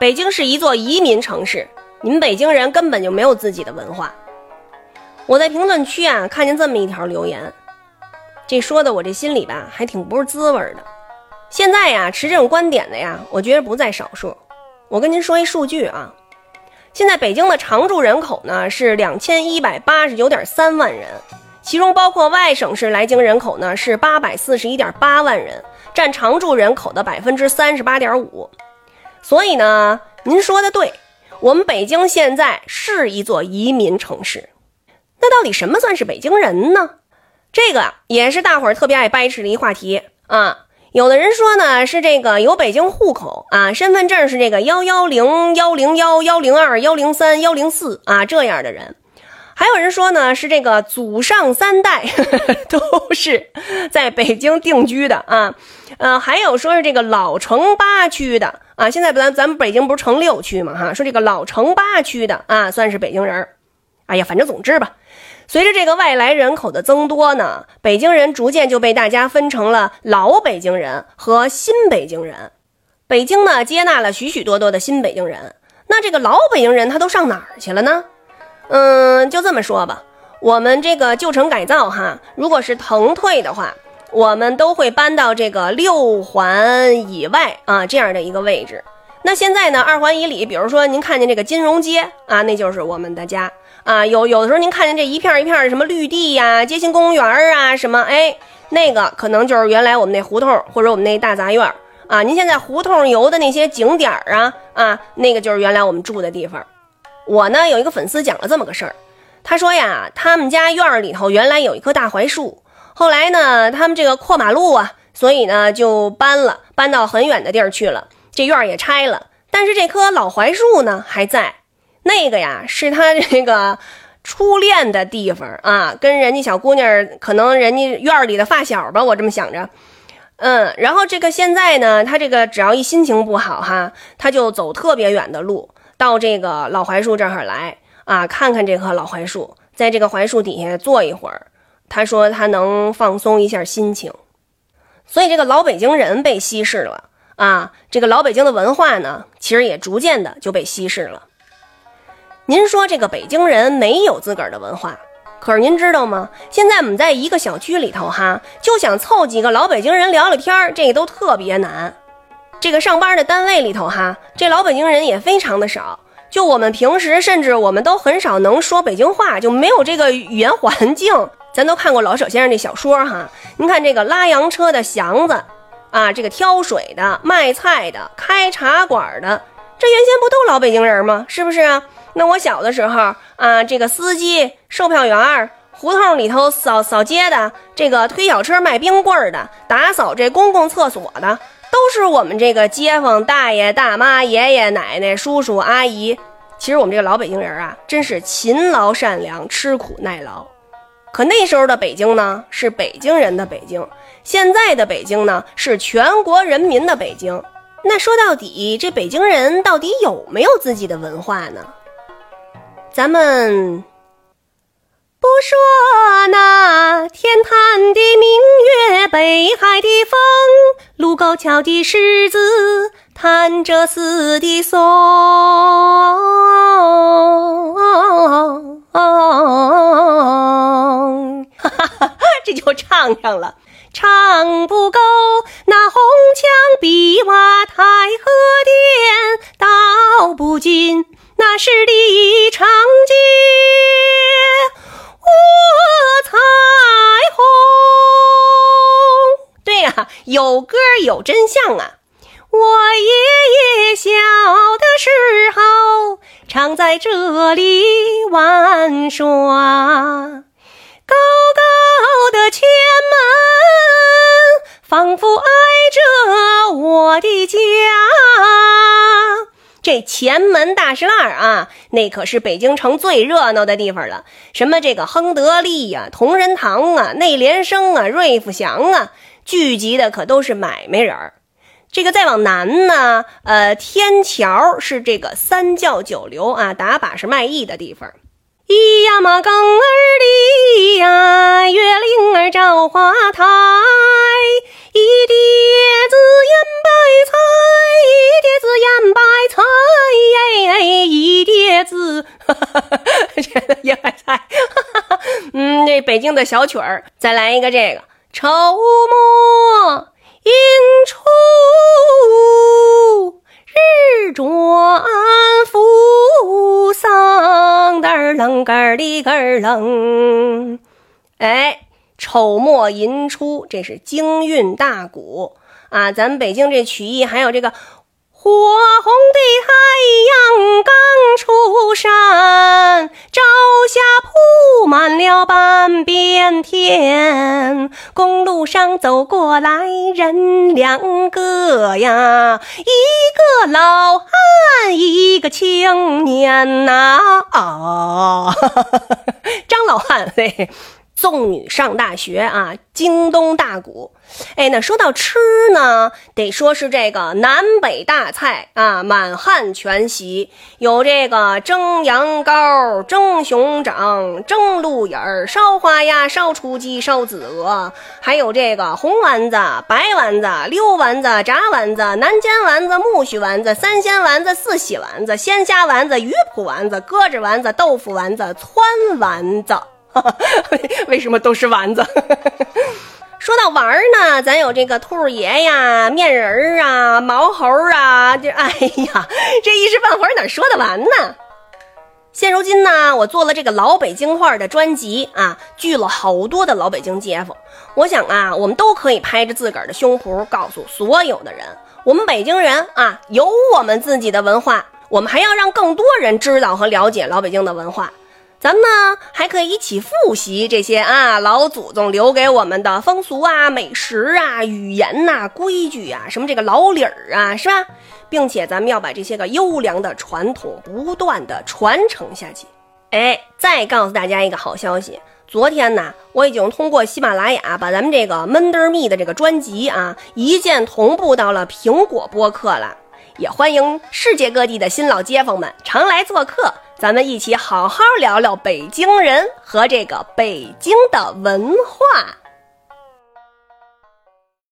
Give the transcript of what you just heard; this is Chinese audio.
北京是一座移民城市，你们北京人根本就没有自己的文化。我在评论区啊看见这么一条留言，这说的我这心里吧还挺不是滋味的。现在呀持这种观点的呀，我觉得不在少数。我跟您说一数据啊，现在北京的常住人口呢是两千一百八十九点三万人，其中包括外省市来京人口呢是八百四十一点八万人，占常住人口的百分之三十八点五。所以呢，您说的对，我们北京现在是一座移民城市。那到底什么算是北京人呢？这个也是大伙儿特别爱掰扯的一话题啊。有的人说呢是这个有北京户口啊，身份证是这个幺幺零幺零幺幺零二幺零三幺零四啊这样的人。还有人说呢是这个祖上三代 都是在北京定居的啊。呃，还有说是这个老城八区的啊。现在咱咱们北京不是城六区嘛哈？说这个老城八区的啊算是北京人。哎呀，反正总之吧。随着这个外来人口的增多呢，北京人逐渐就被大家分成了老北京人和新北京人。北京呢接纳了许许多多的新北京人，那这个老北京人他都上哪儿去了呢？嗯，就这么说吧，我们这个旧城改造哈，如果是腾退的话，我们都会搬到这个六环以外啊这样的一个位置。那现在呢，二环以里，比如说您看见这个金融街啊，那就是我们的家。啊，有有的时候您看见这一片一片的什么绿地呀、街心公园啊，什么哎，那个可能就是原来我们那胡同或者我们那大杂院啊。您现在胡同游的那些景点啊啊，那个就是原来我们住的地方。我呢有一个粉丝讲了这么个事儿，他说呀，他们家院里头原来有一棵大槐树，后来呢他们这个扩马路啊，所以呢就搬了，搬到很远的地儿去了，这院儿也拆了，但是这棵老槐树呢还在。那个呀，是他这个初恋的地方啊，跟人家小姑娘，可能人家院里的发小吧，我这么想着。嗯，然后这个现在呢，他这个只要一心情不好哈，他就走特别远的路，到这个老槐树这儿来啊，看看这棵老槐树，在这个槐树底下坐一会儿。他说他能放松一下心情，所以这个老北京人被稀释了啊，这个老北京的文化呢，其实也逐渐的就被稀释了。您说这个北京人没有自个儿的文化，可是您知道吗？现在我们在一个小区里头哈，就想凑几个老北京人聊聊天儿，这都特别难。这个上班的单位里头哈，这老北京人也非常的少。就我们平时，甚至我们都很少能说北京话，就没有这个语言环境。咱都看过老舍先生那小说哈，您看这个拉洋车的祥子啊，这个挑水的、卖菜的、开茶馆的，这原先不都老北京人吗？是不是啊？那我小的时候啊，这个司机、售票员、胡同里头扫扫街的，这个推小车卖冰棍的，打扫这公共厕所的，都是我们这个街坊大爷大妈、爷爷奶奶、叔叔阿姨。其实我们这个老北京人啊，真是勤劳善良、吃苦耐劳。可那时候的北京呢，是北京人的北京；现在的北京呢，是全国人民的北京。那说到底，这北京人到底有没有自己的文化呢？咱们不说那天坛的明月，北海的风，卢沟桥的狮子，潭柘寺的松，就唱上了，唱不够那红墙碧瓦太和殿，道不尽。那十里长街卧彩虹。对呀，有歌有真相啊！我爷爷小的时候常在这里玩耍，高高的前门仿佛挨着我的家。这前门大石栏啊，那可是北京城最热闹的地方了。什么这个亨得利呀、同仁堂啊、内联升啊、瑞福祥啊，聚集的可都是买卖人儿。这个再往南呢，呃，天桥是这个三教九流啊，打把式卖艺的地方。一呀嘛更儿离呀，月儿照花台，一碟子腌白菜，一碟子腌白菜，耶，一碟子，哈哈哈哈，白菜，哈哈哈，嗯，这北京的小曲儿，再来一个这个，愁莫映出。日转扶桑，嘚儿楞个儿哩个儿楞。哎，丑末寅初，这是京韵大鼓啊！咱北京这曲艺还有这个。火红的太阳刚出山，朝半边天。公路上走过来人两个呀，一个老汉，一个青年呐。啊，张老汉嘿。送女上大学啊，京东大鼓。哎，那说到吃呢，得说是这个南北大菜啊，满汉全席，有这个蒸羊羔、蒸熊掌、蒸鹿眼儿、烧花鸭、烧雏鸡、烧子鹅，还有这个红丸子、白丸子、溜丸子、炸丸子、南煎丸子、木须丸子、三鲜丸子、四喜丸子、鲜虾丸子、鱼脯丸子、鸽子丸子、豆腐丸子、汆丸子。哈 为什么都是丸子？说到玩儿呢，咱有这个兔爷呀、面人儿啊、毛猴儿啊，这哎呀，这一时半会儿哪说得完呢？现如今呢，我做了这个老北京话的专辑啊，聚了好多的老北京街坊。我想啊，我们都可以拍着自个儿的胸脯，告诉所有的人，我们北京人啊，有我们自己的文化，我们还要让更多人知道和了解老北京的文化。咱们呢还可以一起复习这些啊老祖宗留给我们的风俗啊、美食啊、语言呐、规矩啊，什么这个老理儿啊，是吧？并且咱们要把这些个优良的传统不断的传承下去。哎，再告诉大家一个好消息，昨天呢，我已经通过喜马拉雅把咱们这个闷得蜜的这个专辑啊一键同步到了苹果播客了，也欢迎世界各地的新老街坊们常来做客。咱们一起好好聊聊北京人和这个北京的文化。